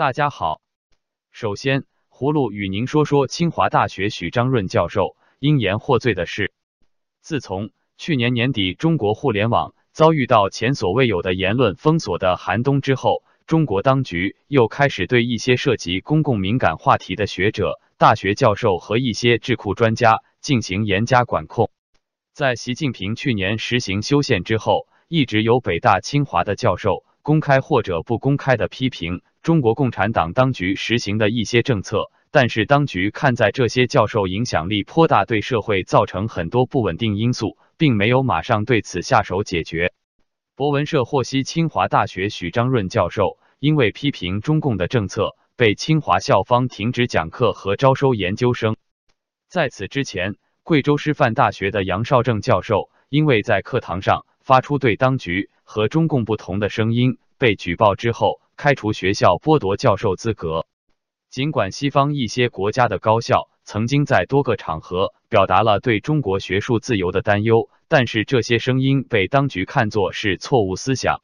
大家好，首先，葫芦与您说说清华大学许章润教授因言获罪的事。自从去年年底中国互联网遭遇到前所未有的言论封锁的寒冬之后，中国当局又开始对一些涉及公共敏感话题的学者、大学教授和一些智库专家进行严加管控。在习近平去年实行修宪之后，一直有北大、清华的教授公开或者不公开的批评中国共产党当局实行的一些政策，但是当局看在这些教授影响力颇大，对社会造成很多不稳定因素，并没有马上对此下手解决。博文社获悉，清华大学许章润教授因为批评中共的政策，被清华校方停止讲课和招收研究生。在此之前，贵州师范大学的杨绍正教授因为在课堂上发出对当局和中共不同的声音，被举报之后开除学校，剥夺教授资格。尽管西方一些国家的高校曾经在多个场合表达了对中国学术自由的担忧，但是这些声音被当局看作是错误思想。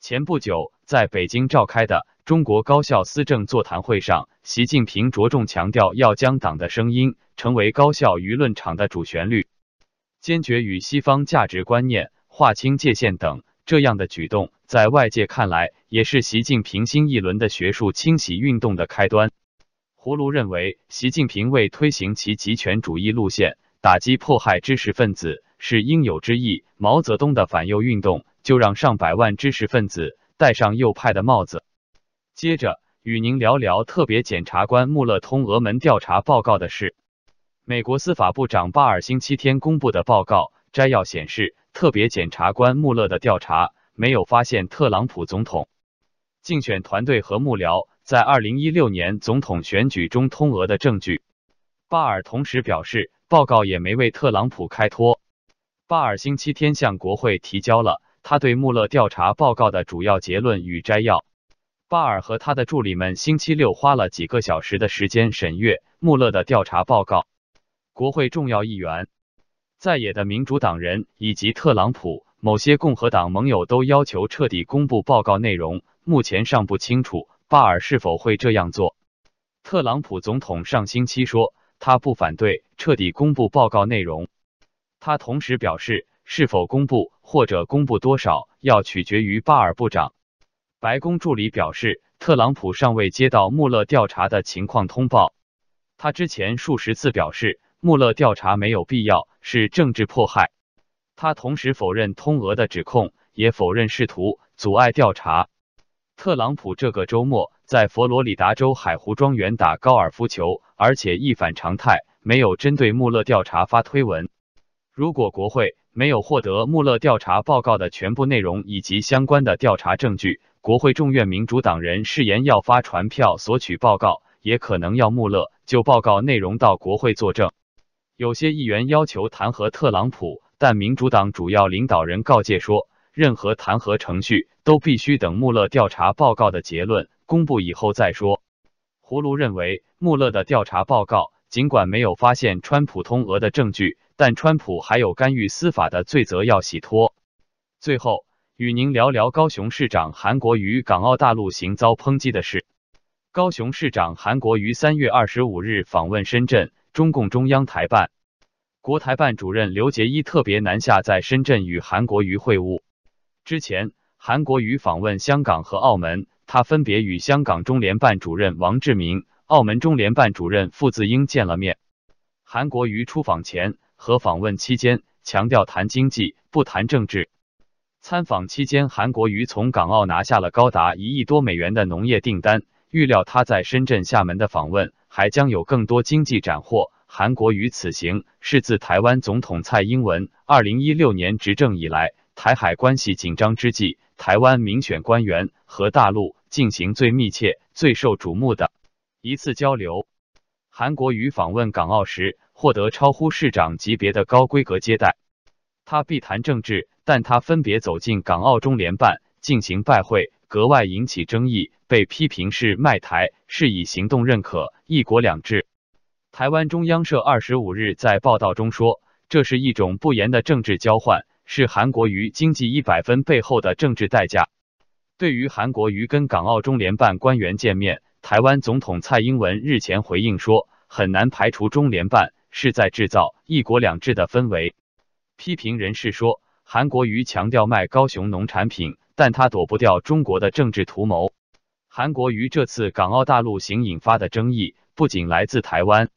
前不久在北京召开的中国高校思政座谈会上，习近平着重强调要将党的声音成为高校舆论场的主旋律，坚决与西方价值观念划清界限等。这样的举动，在外界看来，也是习近平新一轮的学术清洗运动的开端。胡卢认为，习近平为推行其极权主义路线，打击迫害知识分子是应有之义。毛泽东的反右运动。就让上百万知识分子戴上右派的帽子。接着与您聊聊特别检察官穆勒通俄门调查报告的事。美国司法部长巴尔星期天公布的报告摘要显示，特别检察官穆勒的调查没有发现特朗普总统竞选团队和幕僚在二零一六年总统选举中通俄的证据。巴尔同时表示，报告也没为特朗普开脱。巴尔星期天向国会提交了。他对穆勒调查报告的主要结论与摘要。巴尔和他的助理们星期六花了几个小时的时间审阅穆勒的调查报告。国会重要议员、在野的民主党人以及特朗普某些共和党盟友都要求彻底公布报告内容。目前尚不清楚巴尔是否会这样做。特朗普总统上星期说，他不反对彻底公布报告内容。他同时表示。是否公布或者公布多少，要取决于巴尔部长。白宫助理表示，特朗普尚未接到穆勒调查的情况通报。他之前数十次表示，穆勒调查没有必要，是政治迫害。他同时否认通俄的指控，也否认试图阻碍调查。特朗普这个周末在佛罗里达州海湖庄园打高尔夫球，而且一反常态，没有针对穆勒调查发推文。如果国会没有获得穆勒调查报告的全部内容以及相关的调查证据，国会众院民主党人誓言要发传票索取报告，也可能要穆勒就报告内容到国会作证。有些议员要求弹劾特朗普，但民主党主要领导人告诫说，任何弹劾程序都必须等穆勒调查报告的结论公布以后再说。胡卢认为，穆勒的调查报告尽管没有发现川普通俄的证据。但川普还有干预司法的罪责要洗脱。最后，与您聊聊高雄市长韩国瑜港澳大陆行遭抨击的事。高雄市长韩国瑜三月二十五日访问深圳，中共中央台办、国台办主任刘捷一特别南下在深圳与韩国瑜会晤。之前，韩国瑜访问香港和澳门，他分别与香港中联办主任王志明、澳门中联办主任傅自英见了面。韩国瑜出访前。和访问期间，强调谈经济不谈政治。参访期间，韩国瑜从港澳拿下了高达一亿多美元的农业订单，预料他在深圳、厦门的访问还将有更多经济斩获。韩国瑜此行是自台湾总统蔡英文二零一六年执政以来，台海关系紧张之际，台湾民选官员和大陆进行最密切、最受瞩目的一次交流。韩国瑜访问港澳时。获得超乎市长级别的高规格接待。他必谈政治，但他分别走进港澳中联办进行拜会，格外引起争议，被批评是卖台，是以行动认可一国两制。台湾中央社二十五日在报道中说，这是一种不严的政治交换，是韩国瑜经济一百分背后的政治代价。对于韩国瑜跟港澳中联办官员见面，台湾总统蔡英文日前回应说，很难排除中联办是在制造一国两制的氛围。批评人士说，韩国瑜强调卖高雄农产品，但他躲不掉中国的政治图谋。韩国瑜这次港澳大陆行引发的争议，不仅来自台湾。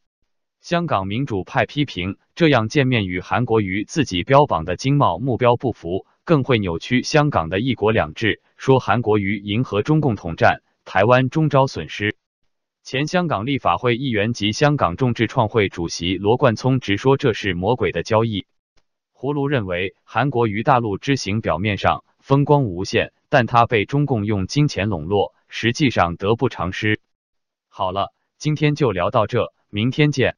香港民主派批评这样见面与韩国瑜自己标榜的经贸目标不符，更会扭曲香港的一国两制。说韩国瑜迎合中共统战，台湾终招损失。前香港立法会议员及香港众志创会主席罗冠聪直说这是魔鬼的交易。胡卢认为韩国瑜大陆之行表面上风光无限，但他被中共用金钱笼络，实际上得不偿失。好了，今天就聊到这，明天见。